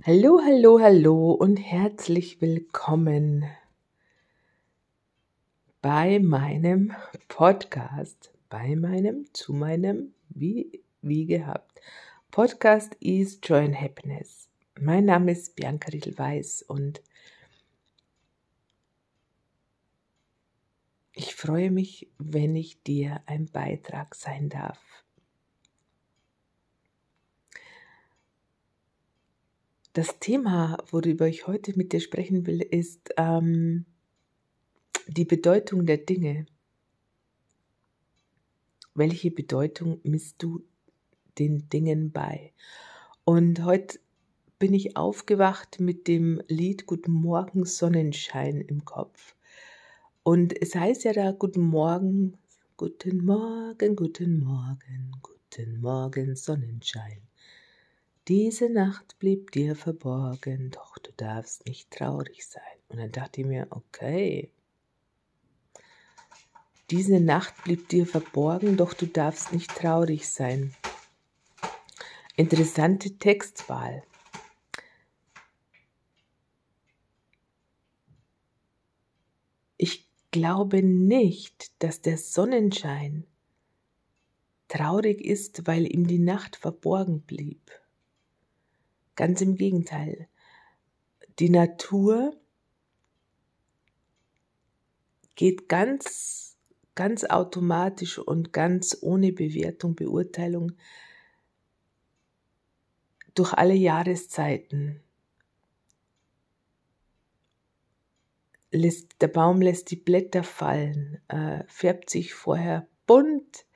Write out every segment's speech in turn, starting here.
Hallo, hallo, hallo und herzlich willkommen bei meinem Podcast, bei meinem, zu meinem, wie, wie gehabt. Podcast is Joy and Happiness. Mein Name ist Bianca Riedel-Weiß und ich freue mich, wenn ich dir ein Beitrag sein darf Das Thema, worüber ich heute mit dir sprechen will, ist ähm, die Bedeutung der Dinge. Welche Bedeutung misst du den Dingen bei? Und heute bin ich aufgewacht mit dem Lied Guten Morgen Sonnenschein im Kopf. Und es heißt ja da Guten Morgen, guten Morgen, guten Morgen, guten Morgen Sonnenschein. Diese Nacht blieb dir verborgen, doch du darfst nicht traurig sein. Und dann dachte ich mir, okay, diese Nacht blieb dir verborgen, doch du darfst nicht traurig sein. Interessante Textwahl. Ich glaube nicht, dass der Sonnenschein traurig ist, weil ihm die Nacht verborgen blieb. Ganz im Gegenteil. Die Natur geht ganz, ganz automatisch und ganz ohne Bewertung, Beurteilung durch alle Jahreszeiten. Lässt, der Baum lässt die Blätter fallen, äh, färbt sich vorher bunt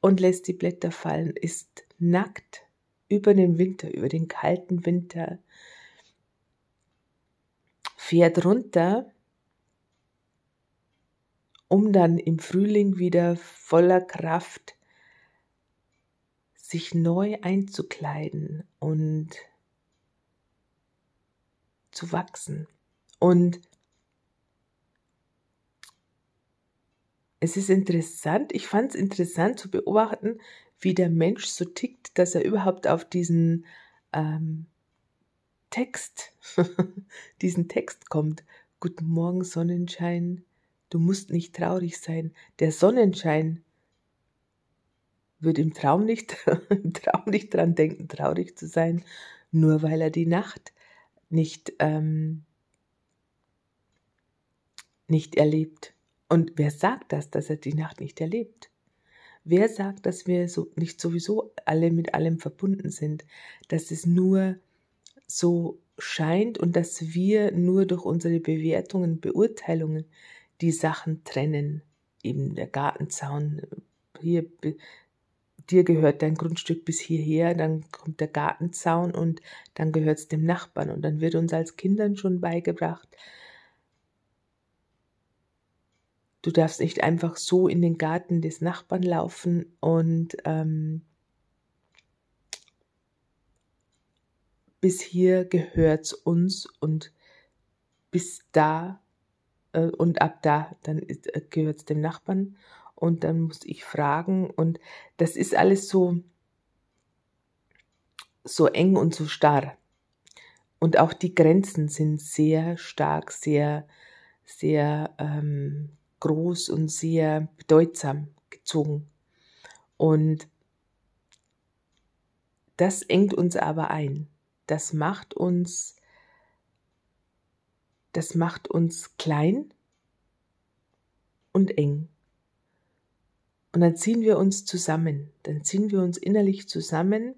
und lässt die Blätter fallen, ist nackt über den Winter, über den kalten Winter, fährt runter, um dann im Frühling wieder voller Kraft sich neu einzukleiden und zu wachsen. Und es ist interessant, ich fand es interessant zu beobachten, wie der Mensch so tickt, dass er überhaupt auf diesen ähm, Text, diesen Text kommt. Guten Morgen, Sonnenschein. Du musst nicht traurig sein. Der Sonnenschein wird im Traum nicht, im Traum nicht dran denken, traurig zu sein, nur weil er die Nacht nicht, ähm, nicht erlebt. Und wer sagt das, dass er die Nacht nicht erlebt? Wer sagt, dass wir so nicht sowieso alle mit allem verbunden sind, dass es nur so scheint und dass wir nur durch unsere Bewertungen, Beurteilungen die Sachen trennen? Eben der Gartenzaun, hier, dir gehört dein Grundstück bis hierher, dann kommt der Gartenzaun und dann gehört es dem Nachbarn und dann wird uns als Kindern schon beigebracht, Du darfst nicht einfach so in den Garten des Nachbarn laufen und ähm, bis hier gehört's uns und bis da äh, und ab da dann äh, gehört's dem Nachbarn und dann muss ich fragen und das ist alles so so eng und so starr. Und auch die Grenzen sind sehr stark, sehr sehr ähm, groß und sehr bedeutsam gezogen. Und das engt uns aber ein. Das macht uns, das macht uns klein und eng. Und dann ziehen wir uns zusammen. Dann ziehen wir uns innerlich zusammen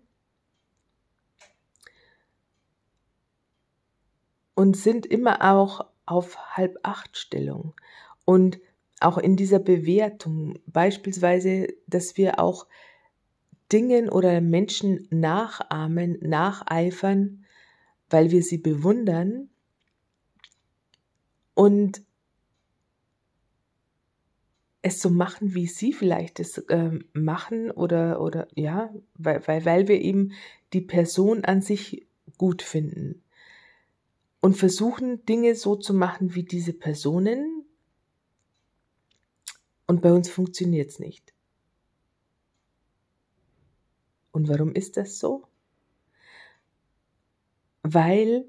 und sind immer auch auf halb acht Stellung. Und auch in dieser Bewertung, beispielsweise, dass wir auch Dingen oder Menschen nachahmen, nacheifern, weil wir sie bewundern und es so machen, wie sie vielleicht es äh, machen oder, oder ja, weil, weil, weil wir eben die Person an sich gut finden und versuchen Dinge so zu machen wie diese Personen, und bei uns funktioniert es nicht. Und warum ist das so? weil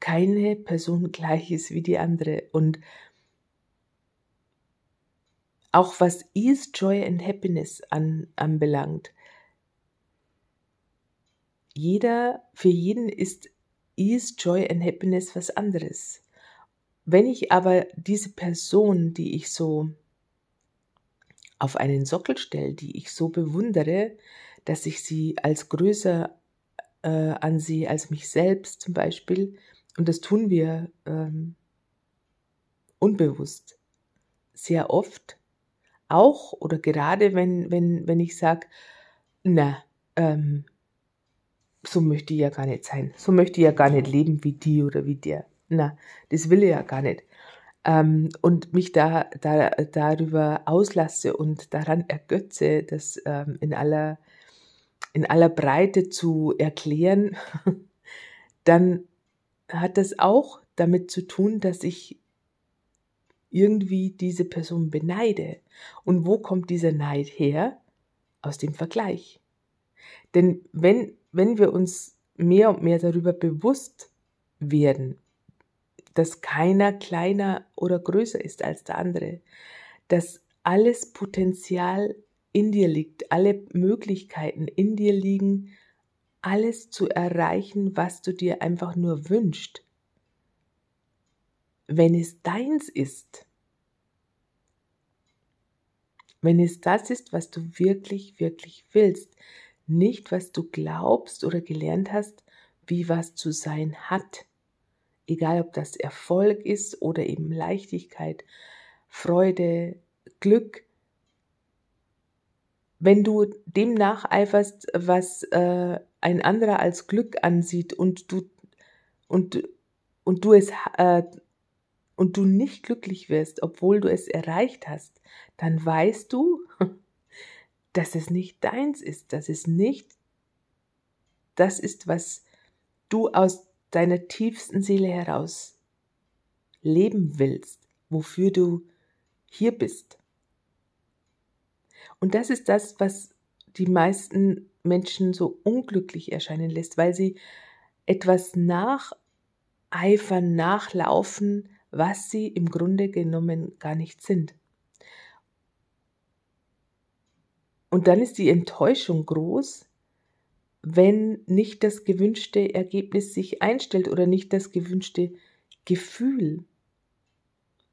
keine Person gleich ist wie die andere. Und auch was Ease, Joy and Happiness an, anbelangt, jeder, für jeden ist Ease, Joy and Happiness was anderes. Wenn ich aber diese Person, die ich so auf einen Sockel stelle, die ich so bewundere, dass ich sie als größer äh, ansehe als mich selbst zum Beispiel, und das tun wir ähm, unbewusst sehr oft, auch oder gerade wenn, wenn, wenn ich sage, na, ähm, so möchte ich ja gar nicht sein, so möchte ich ja gar nicht leben wie die oder wie der. Na, das will ich ja gar nicht. Ähm, und mich da, da darüber auslasse und daran ergötze, das ähm, in aller in aller Breite zu erklären, dann hat das auch damit zu tun, dass ich irgendwie diese Person beneide. Und wo kommt dieser Neid her? Aus dem Vergleich. Denn wenn, wenn wir uns mehr und mehr darüber bewusst werden, dass keiner kleiner oder größer ist als der andere, dass alles Potenzial in dir liegt, alle Möglichkeiten in dir liegen, alles zu erreichen, was du dir einfach nur wünschst. Wenn es deins ist, wenn es das ist, was du wirklich, wirklich willst, nicht was du glaubst oder gelernt hast, wie was zu sein hat. Egal ob das Erfolg ist oder eben Leichtigkeit, Freude, Glück, wenn du dem nacheiferst, was äh, ein anderer als Glück ansieht und du und und du es äh, und du nicht glücklich wirst, obwohl du es erreicht hast, dann weißt du, dass es nicht deins ist, dass es nicht das ist, was du aus deiner tiefsten Seele heraus leben willst, wofür du hier bist. Und das ist das, was die meisten Menschen so unglücklich erscheinen lässt, weil sie etwas nacheifern, nachlaufen, was sie im Grunde genommen gar nicht sind. Und dann ist die Enttäuschung groß, wenn nicht das gewünschte Ergebnis sich einstellt oder nicht das gewünschte Gefühl.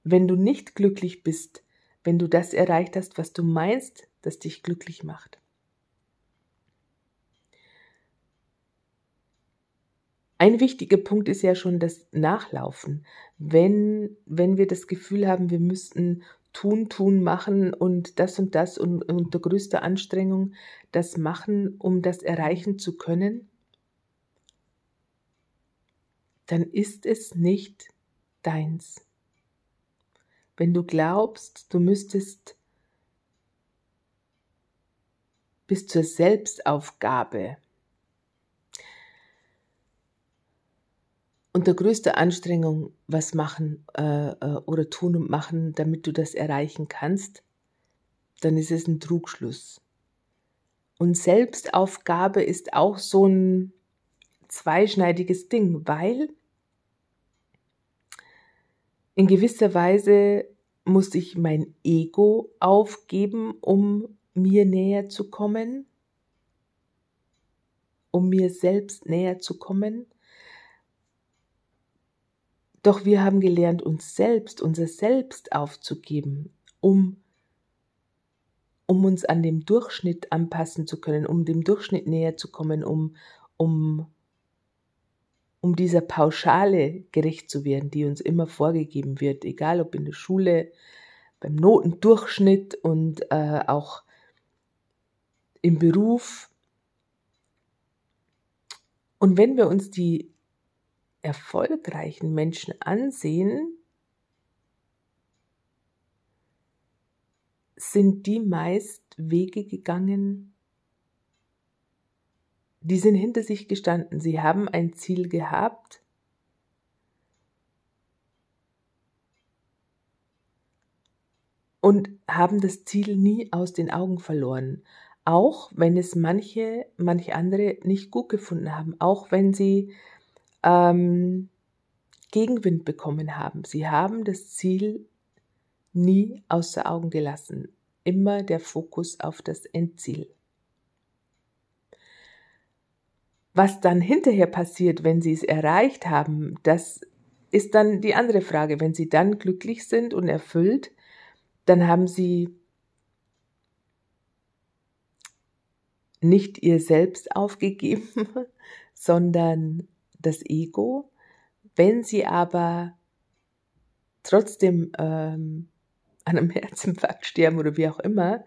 Wenn du nicht glücklich bist, wenn du das erreicht hast, was du meinst, das dich glücklich macht. Ein wichtiger Punkt ist ja schon das Nachlaufen. Wenn, wenn wir das Gefühl haben, wir müssten tun, tun, machen und das und das und unter größter Anstrengung das machen, um das erreichen zu können, dann ist es nicht deins. Wenn du glaubst, du müsstest bis zur Selbstaufgabe. Unter größter Anstrengung was machen äh, äh, oder tun und machen, damit du das erreichen kannst, dann ist es ein Trugschluss. Und Selbstaufgabe ist auch so ein zweischneidiges Ding, weil in gewisser Weise muss ich mein Ego aufgeben, um mir näher zu kommen, um mir selbst näher zu kommen. Doch wir haben gelernt, uns selbst, unser Selbst aufzugeben, um, um uns an dem Durchschnitt anpassen zu können, um dem Durchschnitt näher zu kommen, um, um, um dieser Pauschale gerecht zu werden, die uns immer vorgegeben wird, egal ob in der Schule, beim Notendurchschnitt und äh, auch im Beruf. Und wenn wir uns die erfolgreichen Menschen ansehen, sind die meist Wege gegangen, die sind hinter sich gestanden. Sie haben ein Ziel gehabt. Und haben das Ziel nie aus den Augen verloren auch wenn es manche, manche andere nicht gut gefunden haben, auch wenn sie ähm, Gegenwind bekommen haben. Sie haben das Ziel nie außer Augen gelassen. Immer der Fokus auf das Endziel. Was dann hinterher passiert, wenn sie es erreicht haben, das ist dann die andere Frage. Wenn sie dann glücklich sind und erfüllt, dann haben sie nicht ihr Selbst aufgegeben, sondern das Ego. Wenn sie aber trotzdem ähm, an einem Herzinfarkt sterben oder wie auch immer,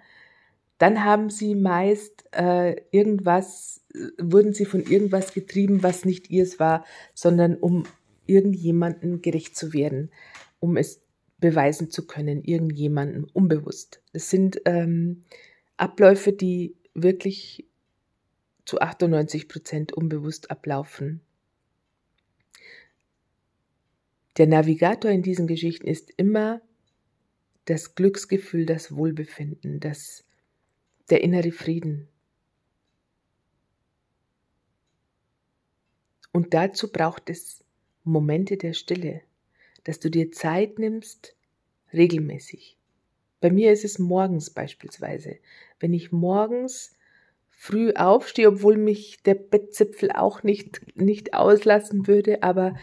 dann haben sie meist äh, irgendwas, wurden sie von irgendwas getrieben, was nicht ihrs war, sondern um irgendjemanden gerecht zu werden, um es beweisen zu können, irgendjemanden unbewusst. Das sind ähm, Abläufe, die wirklich zu 98 Prozent unbewusst ablaufen. Der Navigator in diesen Geschichten ist immer das Glücksgefühl, das Wohlbefinden, das, der innere Frieden. Und dazu braucht es Momente der Stille, dass du dir Zeit nimmst, regelmäßig. Bei mir ist es morgens beispielsweise. Wenn ich morgens früh aufstehe, obwohl mich der Bettzipfel auch nicht, nicht auslassen würde, aber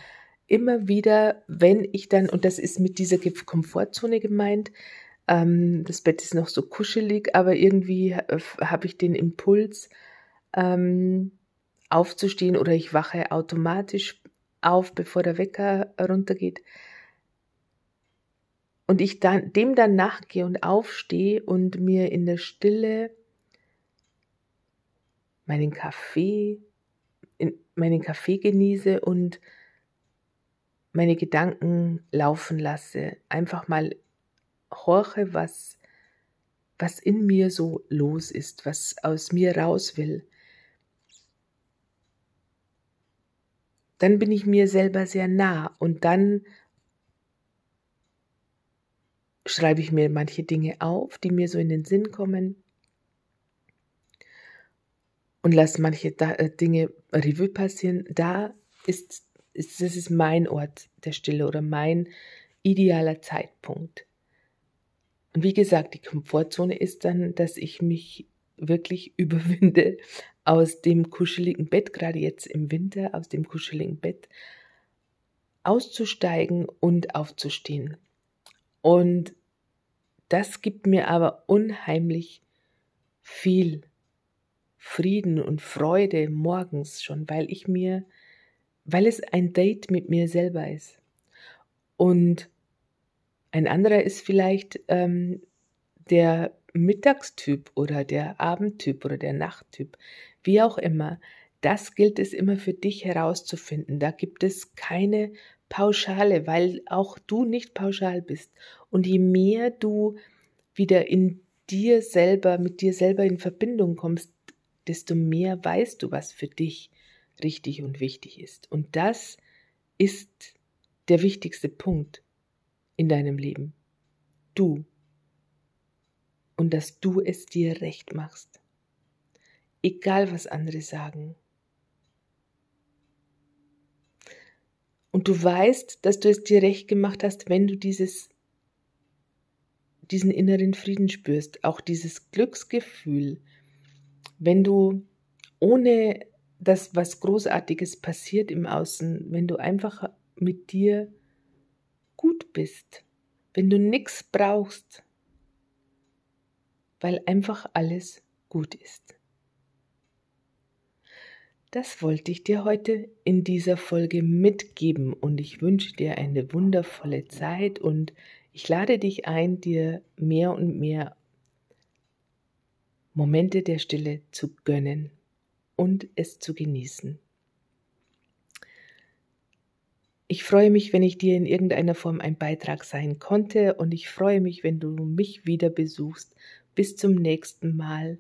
immer wieder, wenn ich dann, und das ist mit dieser Komfortzone gemeint, ähm, das Bett ist noch so kuschelig, aber irgendwie äh, habe ich den Impuls, ähm, aufzustehen oder ich wache automatisch auf, bevor der Wecker runtergeht. Und ich dann, dem dann nachgehe und aufstehe und mir in der Stille meinen Kaffee, in, meinen Kaffee genieße und meine Gedanken laufen lasse. Einfach mal horche, was, was in mir so los ist, was aus mir raus will. Dann bin ich mir selber sehr nah und dann schreibe ich mir manche Dinge auf, die mir so in den Sinn kommen und lass manche äh, Dinge Revue passieren, da ist, das ist mein Ort der Stille oder mein idealer Zeitpunkt. Und wie gesagt, die Komfortzone ist dann, dass ich mich wirklich überwinde, aus dem kuscheligen Bett, gerade jetzt im Winter, aus dem kuscheligen Bett auszusteigen und aufzustehen. Und das gibt mir aber unheimlich viel Frieden und Freude morgens schon, weil ich mir, weil es ein Date mit mir selber ist. Und ein anderer ist vielleicht ähm, der Mittagstyp oder der Abendtyp oder der Nachttyp, wie auch immer. Das gilt es immer für dich herauszufinden. Da gibt es keine Pauschale, weil auch du nicht pauschal bist. Und je mehr du wieder in dir selber, mit dir selber in Verbindung kommst, desto mehr weißt du, was für dich richtig und wichtig ist. Und das ist der wichtigste Punkt in deinem Leben. Du. Und dass du es dir recht machst. Egal was andere sagen. Und du weißt, dass du es dir recht gemacht hast, wenn du dieses, diesen inneren Frieden spürst, auch dieses Glücksgefühl, wenn du ohne dass was Großartiges passiert im Außen, wenn du einfach mit dir gut bist, wenn du nichts brauchst, weil einfach alles gut ist. Das wollte ich dir heute in dieser Folge mitgeben und ich wünsche dir eine wundervolle Zeit und ich lade dich ein, dir mehr und mehr Momente der Stille zu gönnen und es zu genießen. Ich freue mich, wenn ich dir in irgendeiner Form ein Beitrag sein konnte und ich freue mich, wenn du mich wieder besuchst. Bis zum nächsten Mal.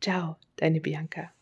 Ciao, deine Bianca.